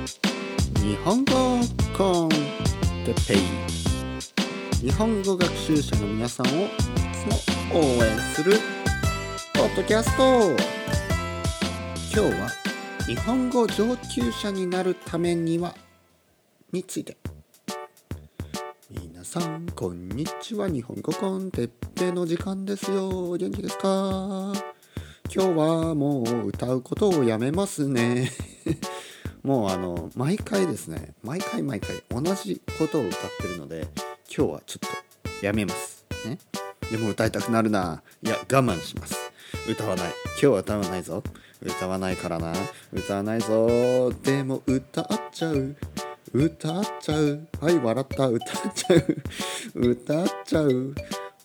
日本語コンテペイ日本語学習者の皆さんをいつも応援するポッドキャスト。今日は日本語上級者になるためにはについて。皆さんこんにちは。日本語コンテッペの時間ですよ。元気ですか？今日はもう歌うことをやめますね。もうあの毎回ですね毎回毎回同じことを歌ってるので今日はちょっとやめます。ね。でも歌いたくなるな。いや我慢します。歌わない。今日は歌わないぞ。歌わないからな。歌わないぞ。でも歌っちゃう。歌っちゃう。はい笑った。歌っちゃう。歌っちゃう。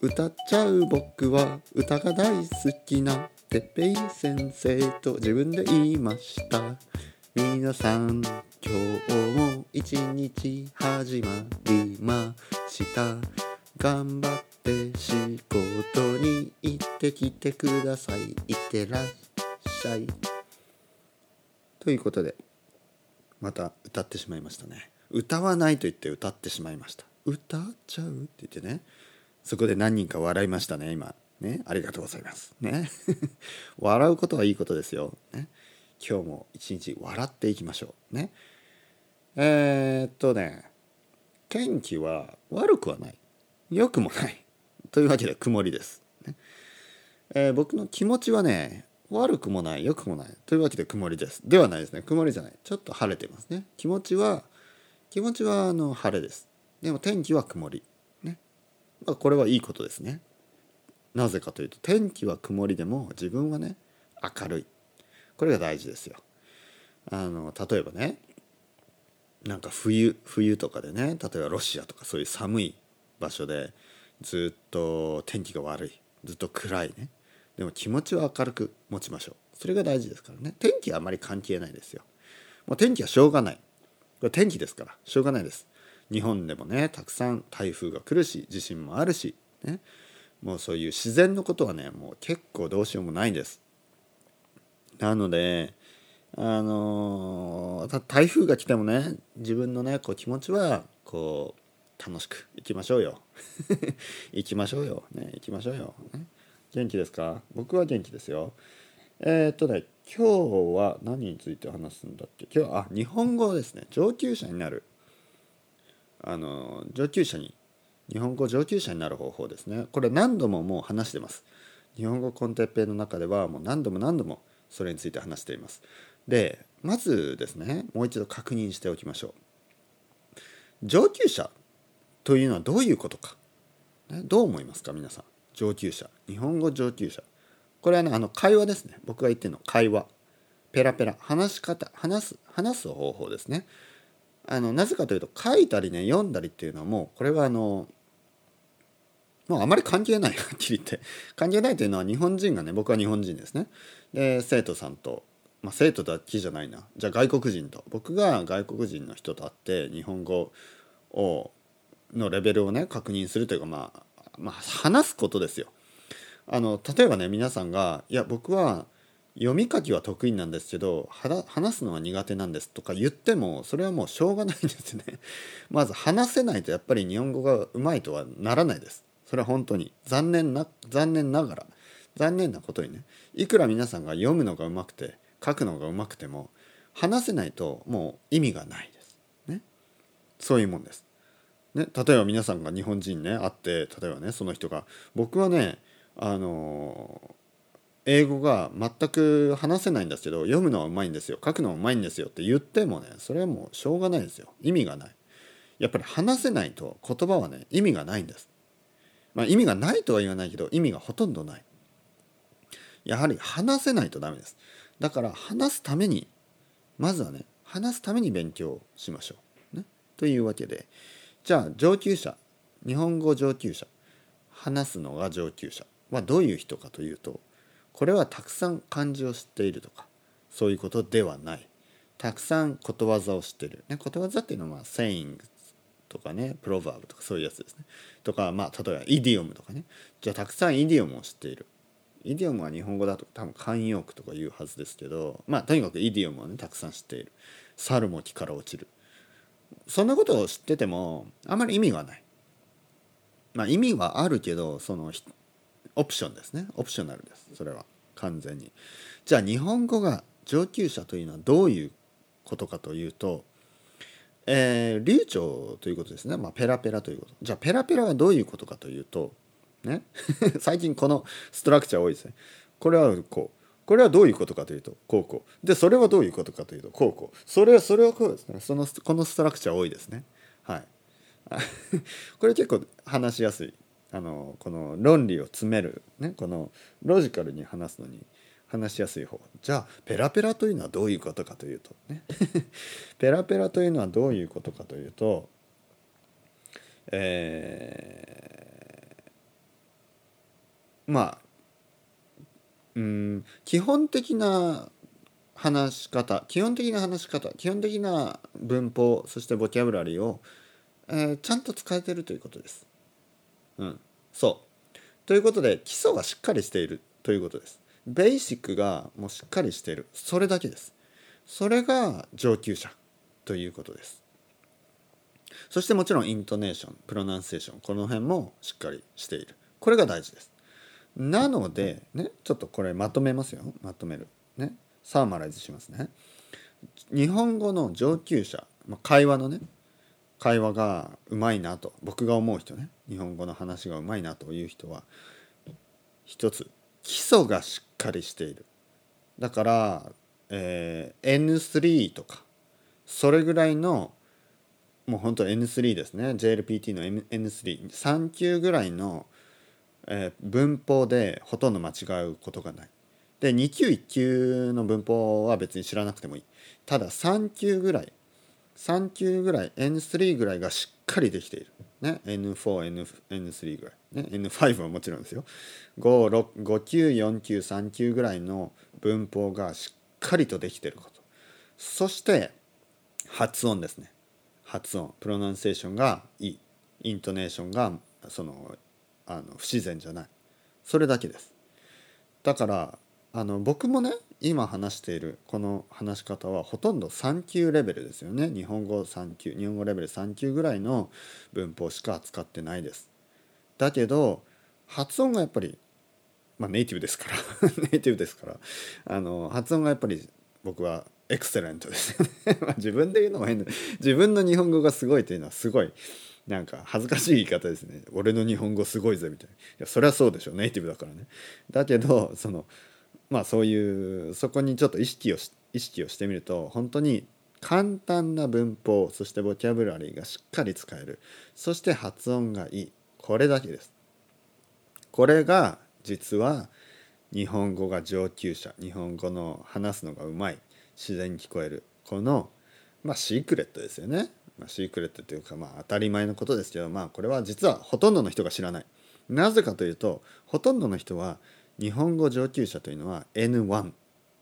歌っちゃう僕は。歌が大好きなてっぺい先生と自分で言いました。皆さん今日も一日始まりました頑張って仕事に行ってきてください。いってらっしゃい。ということでまた歌ってしまいましたね。歌わないと言って歌ってしまいました。歌っちゃうって言ってね。そこで何人か笑いましたね今。ね。ありがとうございます。ね。笑うことはいいことですよ、ね、今日も一日笑っていきましょうね。えー、っとね天気は悪くはない。良くもない。というわけで曇りです、ね。えー、僕の気持ちはね悪くもない良くもない。というわけで曇りです。ではないですね。曇りじゃない。ちょっと晴れてますね。気持ちは気持ちはあの晴れです。でも天気は曇り。ね、まあ、これはいいことですね。なぜかというと天気は曇りでも自分はね明るい。これが大事ですよ。あの例えばねなんか冬冬とかでね例えばロシアとかそういう寒い場所でずっと天気が悪いずっと暗いね。でも気持ちは明るく持ちましょう。それが大事ですからね。天気はあまり関係ないですよ。もう天気はしょうがない。これ天気ですから。しょうがないです。日本でもねたくさん台風が来るし地震もあるしね。もうそういう自然のことはねもう結構どうしようもないんです。なのであの台風が来てもね自分のねこう気持ちはこう楽しく行きましょうよ。行きましょうよ。ね行きましょうよ、ね、元気ですか？僕は元気ですよ。えー、っとね今日は何について話すんだっけ？今日あ日本語ですね。上級者になる。あの上級者に。日本語上級者になる方法ですね。これ何度ももう話してます。日本語コンテッペイの中ではもう何度も何度もそれについて話しています。でまずですねもう一度確認しておきましょう。上級者というのはどういうことか、ね、どう思いますか皆さん。上級者。日本語上級者。これはねあの会話ですね。僕が言ってるの会話。ペラペラ。話し方。話す話す方法ですね。あのなぜかというと書いたりね読んだりっていうのはもうこれはあのもうあまり関係ないはっきり言って。関係ないというのは日本人がね僕は日本人ですね。で生徒さんと、まあ、生徒だけじゃないな。じゃあ外国人と。僕が外国人の人と会って日本語をのレベルをね確認するというか、まあ、まあ話すことですよ。あの例えばね皆さんが「いや僕は読み書きは得意なんですけど話すのは苦手なんです」とか言ってもそれはもうしょうがないんですね。まず話せないとやっぱり日本語がうまいとはならないです。それは本当に残念な残念ながら残念なことにねいくら皆さんが読むのがうまくて書くのがうまくても話せないともう意味がないです。ね、そういうもんです。ね、例えば皆さんが日本人ね会って例えばねその人が僕はねあの英語が全く話せないんですけど読むのはうまいんですよ。書くのはうまいんですよ。って言ってもねそれはもうしょうがないですよ。意味がない。やっぱり話せないと言葉はね意味がないんです。まあ、意味がないとは言わないけど意味がほとんどない。やはり話せないとダメです。だから話すためにまずはね話すために勉強しましょう、ね、というわけでじゃあ上級者日本語上級者話すのが上級者はどういう人かというとこれはたくさん漢字を知っているとかそういうことではない。たくさんことわざを知ってる、ね、ことわざっていうのは saying とかねプロバーブとかそういうやつですね。とかまあ例えばイディオムとかね。じゃあたくさんイディオムを知っている。イディオムは日本語だと多分慣用句とか言うはずですけどまあとにかくイディオムはねたくさん知っている。猿も木から落ちる。そんなことを知っててもあんまり意味はない。まあ意味はあるけどそのオプションですね。オプショナルです。それは。完全に。じゃあ日本語が上級者というのはどういうことかというとえー、流暢ということですね、まあ、ペラペラということ。じゃあペラペラはどういうことかというとね。最近このストラクチャー多いですね。これはこう。これはどういうことかというとこうこう。でそれはどういうことかというとこうこう。それはそれはこうですね。そのこのストラクチャー多いですね。はい。これ結構話しやすい。あのこの論理を詰める、ね、このロジカルに話すのに話しやすい方じゃあペラペラというのはどういうことかというとね ペラペラというのはどういうことかというとえー、まあうん基本的な話し方基本的な話し方基本的な文法そしてボキャブラリーを、えー、ちゃんと使えてるということです。うん、そうということで基礎がしっかりしているということです。ベーシックがもうしっかりしている。それだけです。それが上級者ということです。そしてもちろんイントネーションプロナンセーションこの辺もしっかりしている。これが大事です。なのでねちょっとこれまとめますよ。まとめる。ね。サーマライズしますね。日本語の上級者ま会話のね会話がうまいなと僕が思う人ね。日本語の話がうまいなという人は一つ基礎がしっかりしている。だから、えー、N3 とかそれぐらいのもう本当 N3 ですね。JLPT の N33 級ぐらいの、えー、文法でほとんど間違うことがない。で2級1級の文法は別に知らなくてもいい。ただ3級ぐらい3級ぐらい N3 ぐらいがしっかりできている、ね、N4、N3 ぐらい。ね、N5 はもちろんですよ。5 5級4級3級ぐらいの文法がしっかりとできてること。そして発音ですね。発音。プロナンセーションがいい。イントネーションがそのあの不自然じゃない。それだけです。だからあの僕もね今話しているこの話し方はほとんど3級レベルですよね。日本語3級日本語レベル3級ぐらいの文法しか使ってないです。だけど発音がやっぱり、まあ、ネイティブですから ネイティブですからあの発音がやっぱり僕はエクセレントですよね。自分で言うのも変だ。自分の日本語がすごいというのはすごいなんか恥ずかしい言い方ですね。俺の日本語すごいぜみたいな。いやそりゃそうでしょ。ネイティブだからね。だけどそのまあそういうそこにちょっと意識を意識をしてみると本当に簡単な文法そしてボキャブラリーがしっかり使える。そして発音がいい。これだけです。これが実は日本語が上級者日本語の話すのがうまい自然に聞こえるこのまあシークレットですよね。まあ、シークレットというかまあ当たり前のことですけどまあこれは実はほとんどの人が知らない。なぜかというとほとんどの人は日本語上級者というのは N1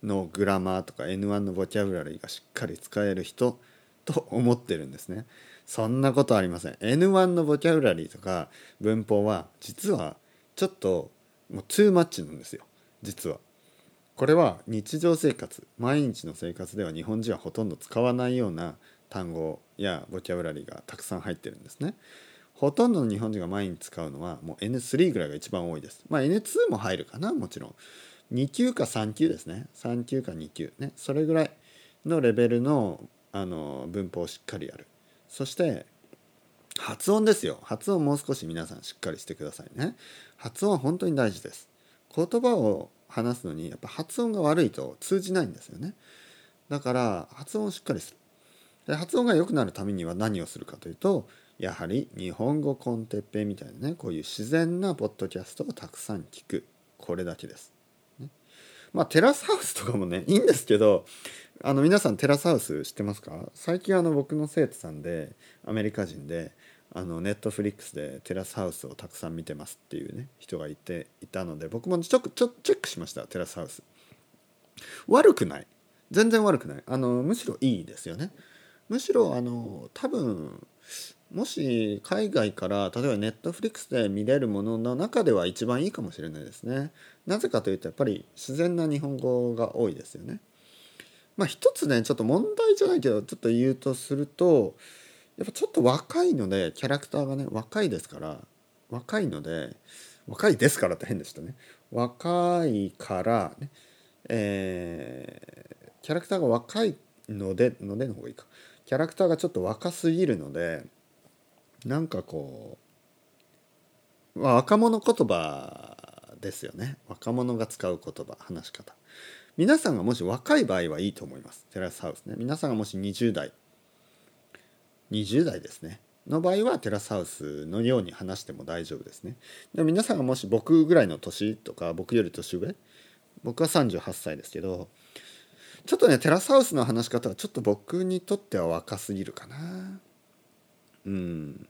のグラマーとか N1 のボキャブラリーがしっかり使える人と思ってるんですね。そんなことありません。N1 のボキャブラリーとか文法は実はちょっともうトゥーマッチなんですよ。実は。これは日常生活毎日の生活では日本人はほとんど使わないような単語やボキャブラリーがたくさん入ってるんですね。ほとんどの日本人が毎日使うのはもう N3 ぐらいが一番多いです。まあ N2 も入るかなもちろん。2級か3級ですね。3級か2級ね。それぐらいのレベルのあの文法をしっかりやる。そして発音ですよ。発音もう少し皆さんしっかりしてくださいね。発音は本当に大事です。言葉を話すのにやっぱ発音が悪いと通じないんですよね。だから発音をしっかりする。で発音が良くなるためには何をするかというとやはり日本語コンテッペみたいなねこういう自然なポッドキャストをたくさん聞く。これだけです、まあテラスハウスとかもね いいんですけどあの皆さんテラスハウス知ってますか？最近あの僕の生徒さんでアメリカ人であのネットフリックスでテラスハウスをたくさん見てますっていうね人がいていたので僕もちょちょチェックしましたテラスハウス。悪くない。全然悪くない。あのむしろいいですよね。むしろあの多分もし海外から例えばネットフリックスで見れるものの中では一番いいかもしれないですね。なぜかというとやっぱり自然な日本語が多いですよね。まあ一つねちょっと問題じゃないけどちょっと言うとするとやっぱちょっと若いのでキャラクターがね若いですから若いので若いですからって変でしたね若いからねえー、キャラクターが若いのでのでの方がいいかキャラクターがちょっと若すぎるのでなんかこう、まあ、若者言葉ですよね。若者が使う言葉話し方。皆さんがもし若い場合はいいと思います。テラスハウスね。皆さんがもし20代。20代ですね。の場合はテラスハウスのように話しても大丈夫ですね。でも皆さんがもし僕ぐらいの年とか僕より年上。僕は38歳ですけどちょっとねテラスハウスの話し方はちょっと僕にとっては若すぎるかな。うん。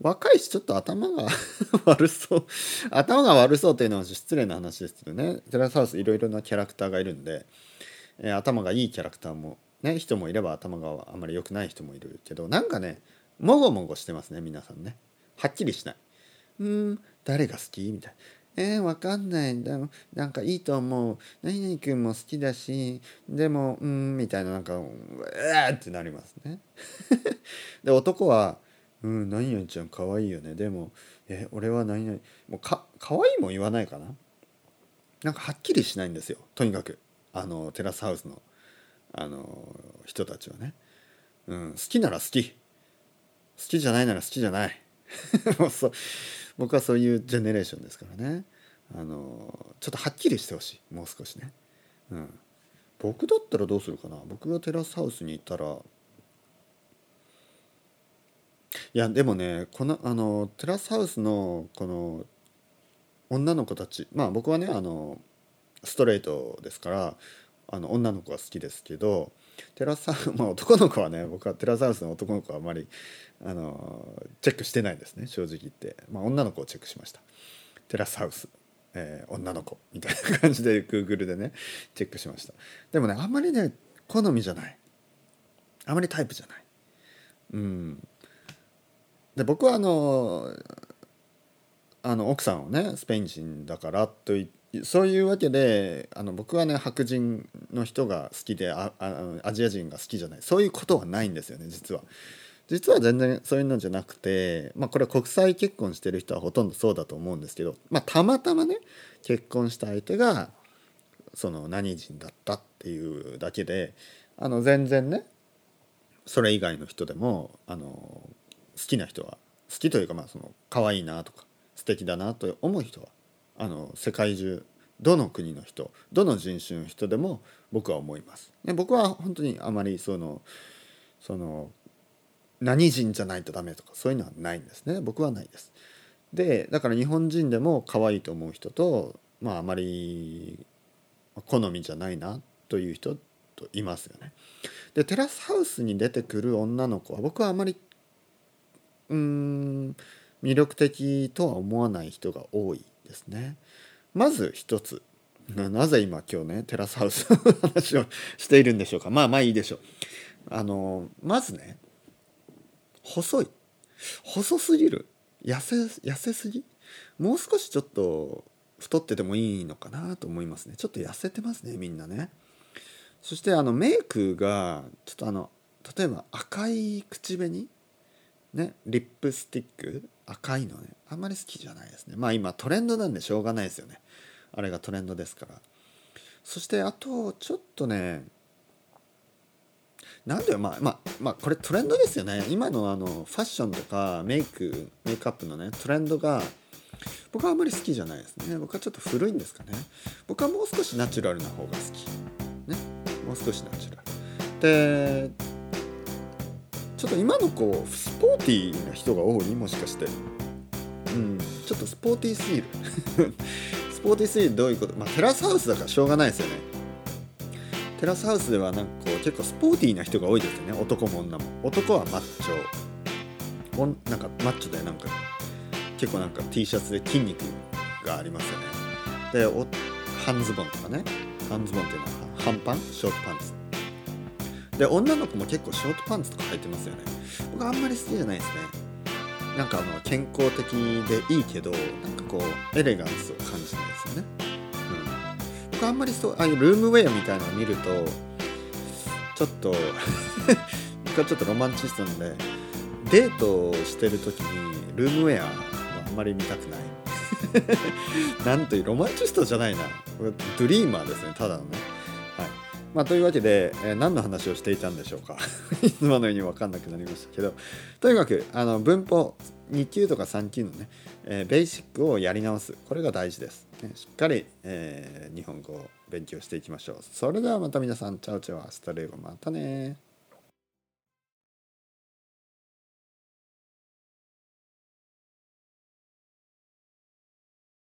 若いしちょっと頭が 悪そう。頭が悪そうというのは失礼な話ですけどね。テラスハウスいろいろなキャラクターがいるんで、えー、頭がいいキャラクターもね人もいれば頭があまり良くない人もいるけどなんかねもごもごしてますね皆さんね。はっきりしない。うん誰が好きみたいな。えー、わかんないでもなんかいいと思う。何々君も好きだしでもうんみたいななんかうわーってなりますね。で男はうん何々ちゃんかわいいよね。でもえ俺は何々もうかかわいいも言わないかな。なんかはっきりしないんですよ。とにかく。あのテラスハウスのあの人たちはね、うん、好きなら好き。好きじゃないなら好きじゃない。もうそう僕はそういうジェネレーションですからね。あのちょっとはっきりしてほしい。もう少しね、うん、僕だったらどうするかな。僕がテラスハウスに行ったらいやでもねこのあのテラスハウスのこの女の子たちまあ僕はねあのストレートですからあの女の子が好きですけどテラスハウス まあ男の子はね僕はテラスハウスの男の子はあまりあのチェックしてないですね正直言って、まあ、女の子をチェックしました。テラスハウス、えー、女の子みたいな感じで Google でねチェックしました。でもねあんまりね好みじゃない。あまりタイプじゃない。うん。で僕はあのあの奥さんをねスペイン人だからと言ってそういうわけであの僕はね白人の人が好きでああアジア人が好きじゃないそういうことはないんですよね実は。実は全然そういうのじゃなくて、まあ、これは国際結婚してる人はほとんどそうだと思うんですけど、まあ、たまたまね結婚した相手がその何人だったっていうだけであの全然ねそれ以外の人でもあの好きな人は好きというかまあその可愛いなとか素敵だなと思う人はあの世界中どの国の人どの人種の人でも僕は思います。ね、僕は本当にあまりそのその何人じゃないとダメとかそういうのはないんですね僕はないです。でだから日本人でも可愛いと思う人とまああまり好みじゃないなという人といますよね。でテラスハウスに出てくる女の子は僕はあまりうん魅力的とは思わない人が多いですね。まず一つ。なぜ今今日ねテラスハウスの話をしているんでしょうか。まあまあいいでしょう。あのまずね細い。細すぎる。痩せ痩せすぎ？もう少しちょっと太っててもいいのかなと思いますね。ちょっと痩せてますねみんなね。そしてあのメイクがちょっとあの例えば赤い口紅ねリップスティック？赤いのね。あんまり好きじゃないですね。まあ今トレンドなんでしょうがないですよね。あれがトレンドですから。そしてあとちょっとねなんでまあまあまあこれトレンドですよね。今のあのファッションとかメイクメイクアップのねトレンドが僕はあんまり好きじゃないですね。僕はちょっと古いんですかね。僕はもう少しナチュラルな方が好き。ね。もう少しナチュラル。でちょっと今の子スポーティーな人が多いもしかして。うんちょっとスポーティーすぎる。スポーティーすぎるどういうこと？まあテラスハウスだからしょうがないですよね。テラスハウスではなんかこう結構スポーティーな人が多いですよね。男も女も。男はマッチョ。なんかマッチョでなんか。結構なんか T シャツで筋肉がありますよね。でお半ズボンとかね。半ズボンっていうのは半パン？ショートパンツ。で女の子も結構ショートパンツとか履いてますよね。僕あんまり好きじゃないですね。なんかあの健康的でいいけどなんかこうエレガンスを感じないですよね、うん、僕あんまりそうああいうルームウェアみたいなのを見るとちょっと 僕はちょっとロマンチストなのでデートをしてる時にルームウェアはあんまり見たくない。なんというロマンチストじゃないな。これドリーマーですねただのね。まあ、というわけで、えー、何の話をしていたんでしょうか？いつものように分かんなくなりましたけど。とにかくあの文法2級とか3級のね、えー、ベーシックをやり直す。これが大事です、ね、しっかり、えー、日本語を勉強していきましょう。それではまた皆さん ciao ciao hasta luego またね